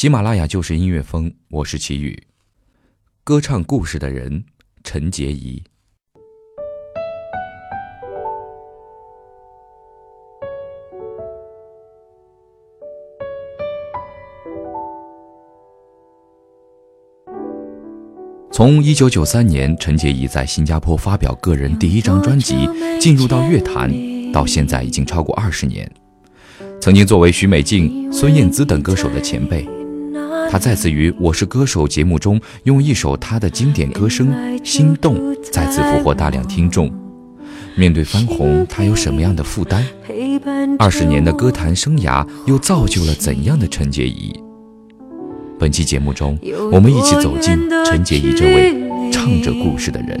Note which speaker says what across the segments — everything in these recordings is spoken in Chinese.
Speaker 1: 喜马拉雅就是音乐风，我是齐宇。歌唱故事的人，陈洁仪。从一九九三年，陈洁仪在新加坡发表个人第一张专辑，进入到乐坛，到现在已经超过二十年。曾经作为许美静、孙燕姿等歌手的前辈。他再次于《我是歌手》节目中，用一首他的经典歌声《心动》再次俘获大量听众。面对翻红，他有什么样的负担？二十年的歌坛生涯又造就了怎样的陈洁仪？本期节目中，我们一起走进陈洁仪这位唱着故事的人。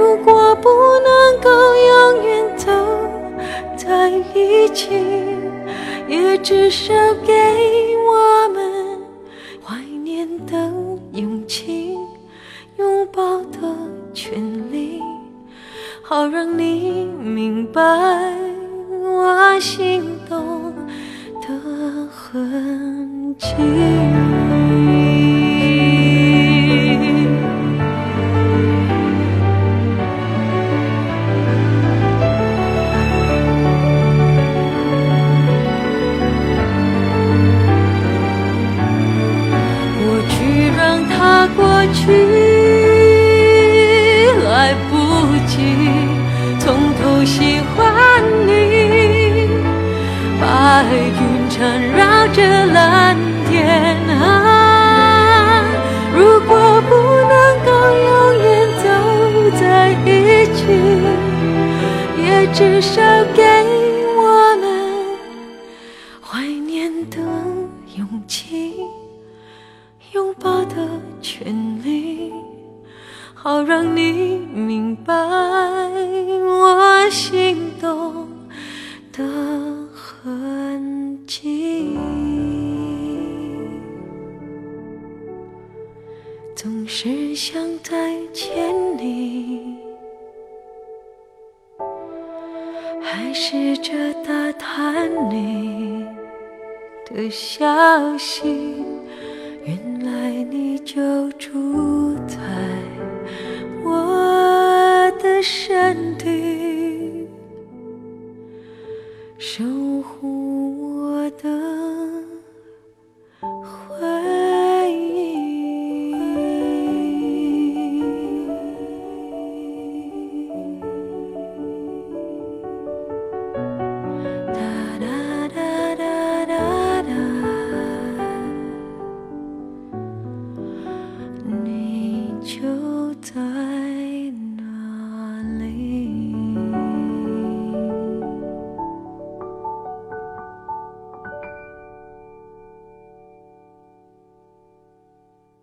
Speaker 2: 如果不能够永远走在一起，也至少给我们怀念的勇气，拥抱的权利，好让你明白我心动的痕迹。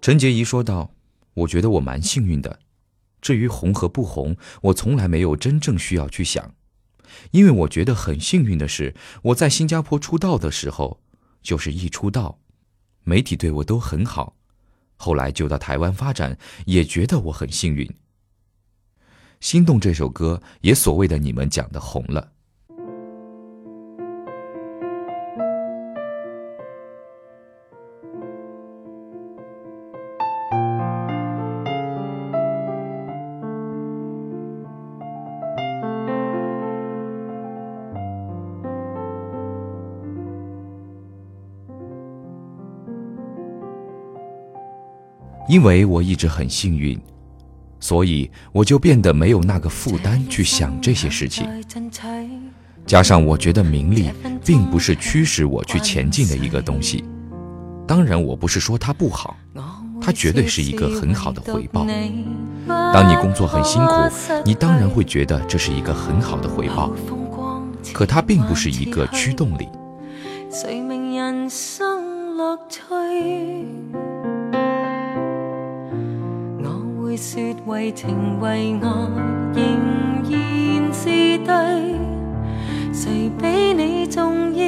Speaker 1: 陈洁仪说道：“我觉得我蛮幸运的，至于红和不红，我从来没有真正需要去想，因为我觉得很幸运的是，我在新加坡出道的时候，就是一出道，媒体对我都很好，后来就到台湾发展，也觉得我很幸运。心动这首歌也所谓的你们讲的红了。”
Speaker 2: 因为我一直很幸运，所以我就变得没有那个负担去想这些事情。加上我觉得名利并不是驱使我去前进的一个东西。当然，我不是说它不好，它绝对是一个很好的回报。当你工作很辛苦，你当然会觉得这是一个很好的回报。可它并不是一个驱动力。谁明人生乐趣？说为情为爱仍然是对，谁比你重要？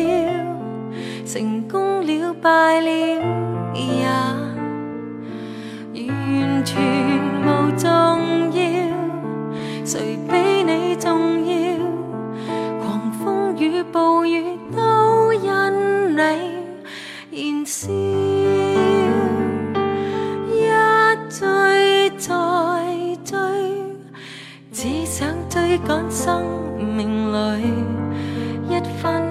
Speaker 2: 成功了败了也完全无重要，谁比你重要？狂风与暴雨都因你燃烧，追赶生命里一分。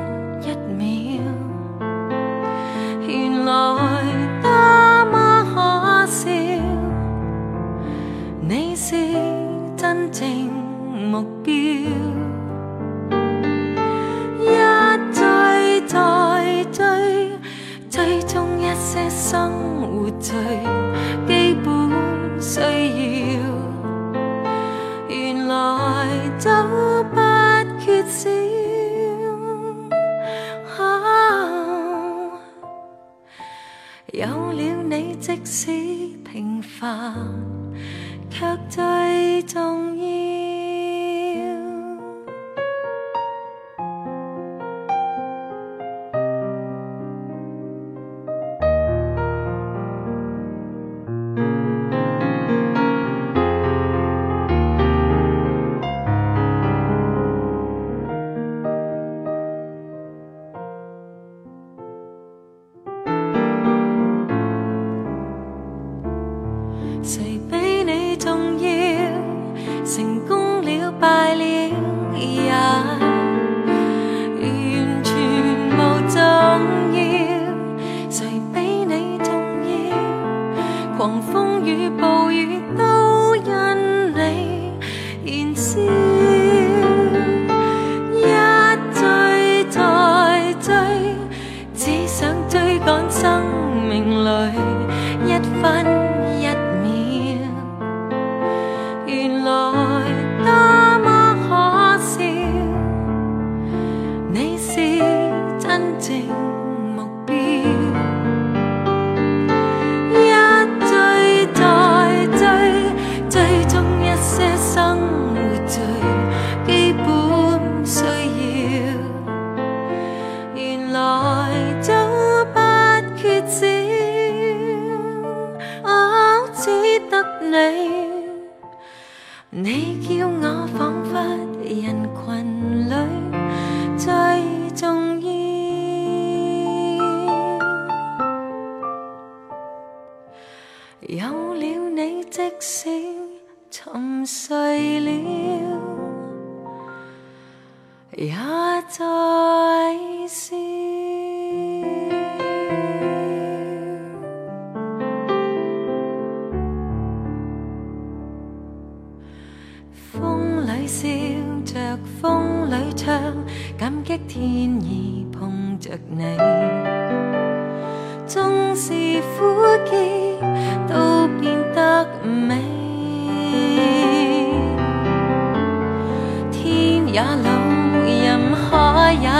Speaker 2: 참 격절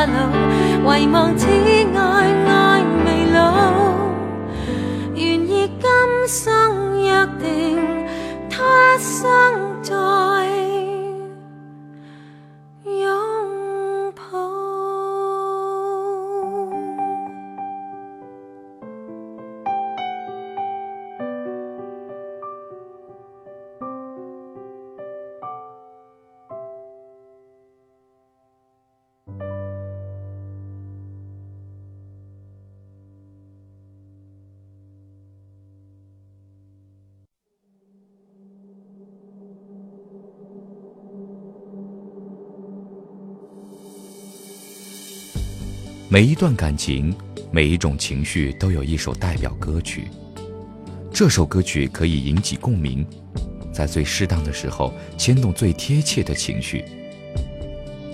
Speaker 2: 老，遗忘此爱爱未老，愿意今生约定，他生再。每一段感情，每一种情绪，都有一首代表歌曲。
Speaker 1: 这首歌曲可以引起共鸣，在最适当的时候牵动最贴切的情绪。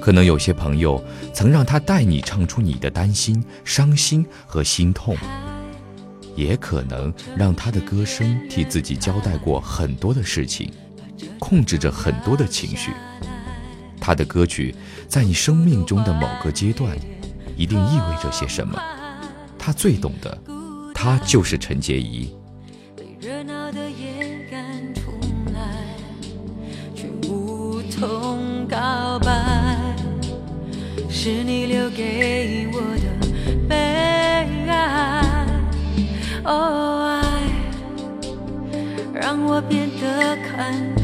Speaker 1: 可能有些朋友曾让他带你唱出你的担心、伤心和心痛，也可能让他的歌声替自己交代过很多的事情，控制着很多的情绪。他的歌曲在你生命中的某个阶段，一定意味着些什么。他最懂得，他就是陈洁仪。
Speaker 2: 热闹的夜赶出来，却无从告白，是你留给我的悲哀。哦，爱让我变得看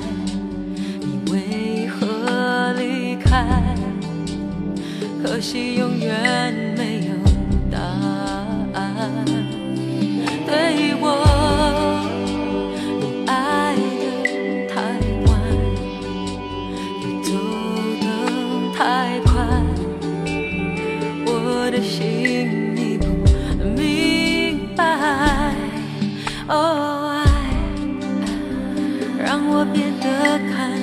Speaker 2: time. 看。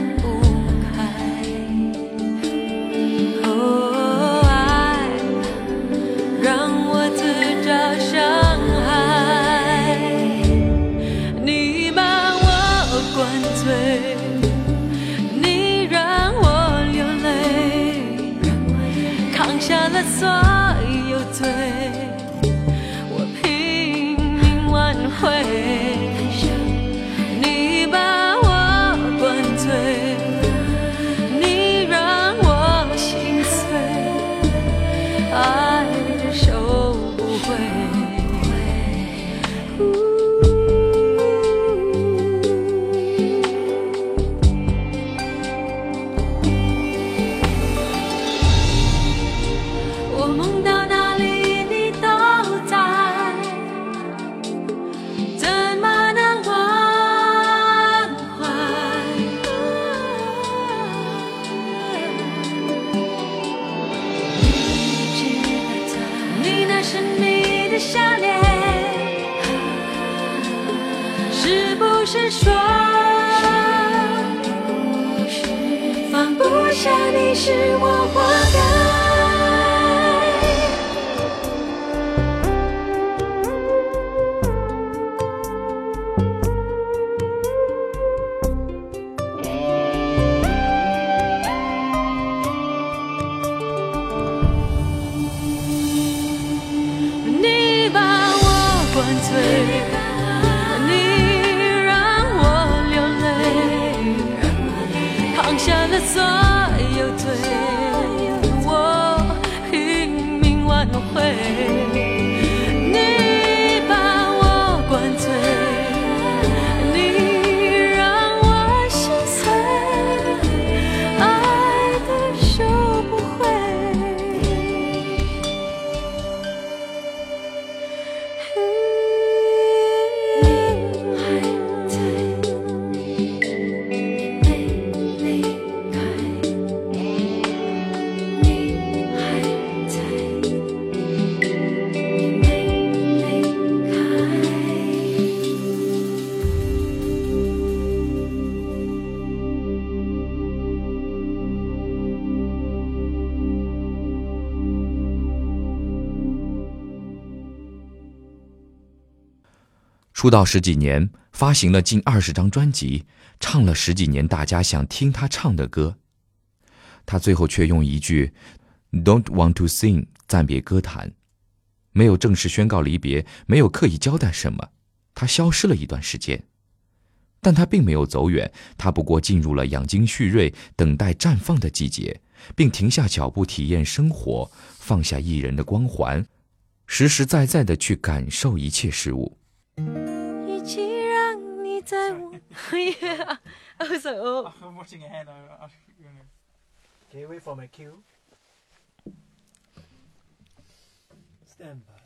Speaker 1: 出道十几年，发行了近二十张专辑，唱了十几年大家想听他唱的歌。他最后却用一句 “Don't want to sing” 暂别歌坛，没有正式宣告离别，没有刻意交代什么，他消失了一段时间。但他并没有走远，他不过进入了养精蓄锐、等待绽放的季节，并停下脚步体验生活，放下艺人的光环，实实在在的去感受一切事物。
Speaker 2: 在我。yeah, I was like, oh.
Speaker 3: I'm watching ahead. now. I,
Speaker 4: wait for my cue? Stand by.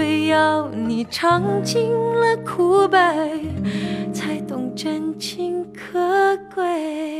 Speaker 2: 非要你尝尽了苦悲，才懂真情可贵？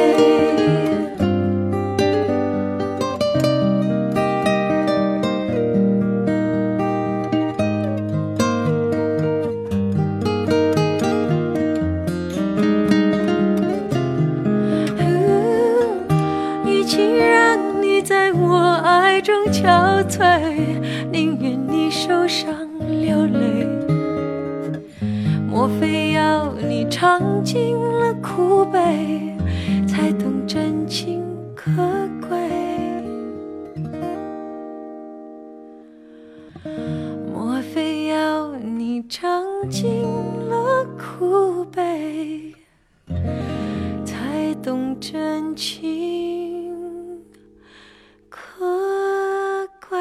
Speaker 2: 尝尽了苦悲？才懂真情可贵。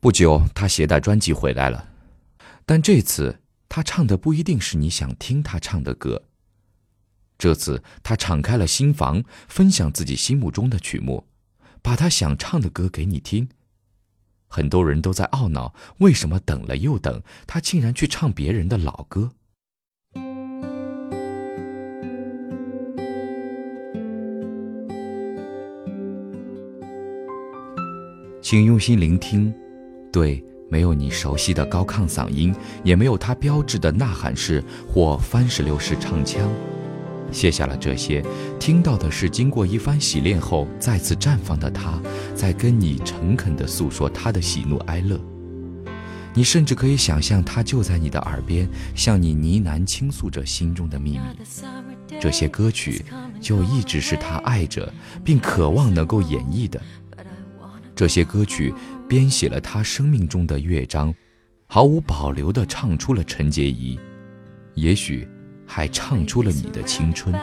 Speaker 1: 不久，他携带专辑回来了，但这次他唱的不一定是你想听他唱的歌。这次他敞开了心房，分享自己心目中的曲目，把他想唱的歌给你听。很多人都在懊恼，为什么等了又等，他竟然去唱别人的老歌。请用心聆听，对，没有你熟悉的高亢嗓音，也没有他标志的呐喊式或番石榴式唱腔。卸下了这些，听到的是经过一番洗练后再次绽放的他，在跟你诚恳地诉说他的喜怒哀乐。你甚至可以想象他就在你的耳边，向你呢喃倾诉着心中的秘密。这些歌曲就一直是他爱着并渴望能够演绎的。这些歌曲编写了他生命中的乐章，毫无保留地唱出了陈洁仪，也许还唱出了你的青春。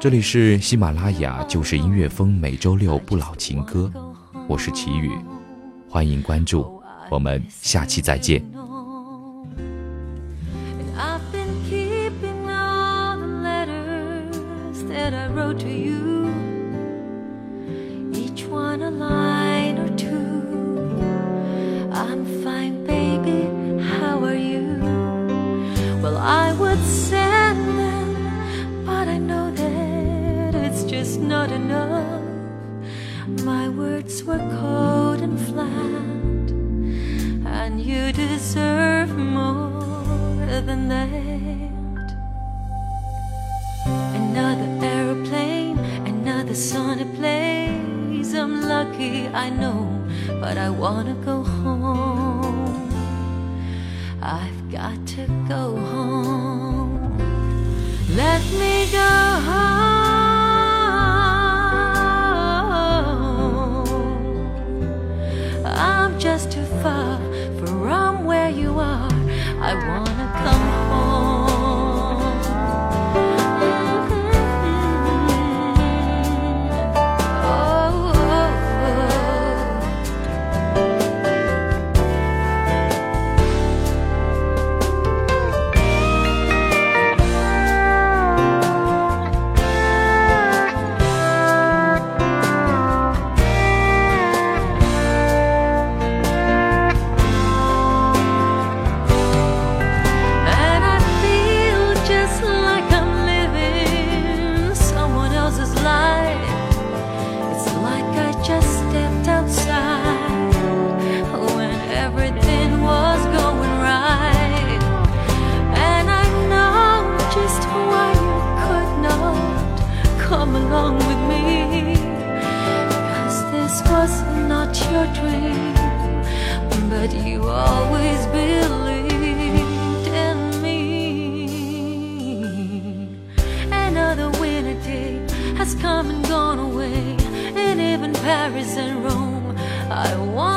Speaker 1: 这里是喜马拉雅就是音乐风，每周六不老情歌，我是齐宇，欢迎关注，我们下期再见。
Speaker 2: not words were cold and flat, and you deserve more than that. Another aeroplane, another it plays. I'm lucky, I know, but I wanna go home. I've got to go home. Let me go home. Paris and Rome. I want.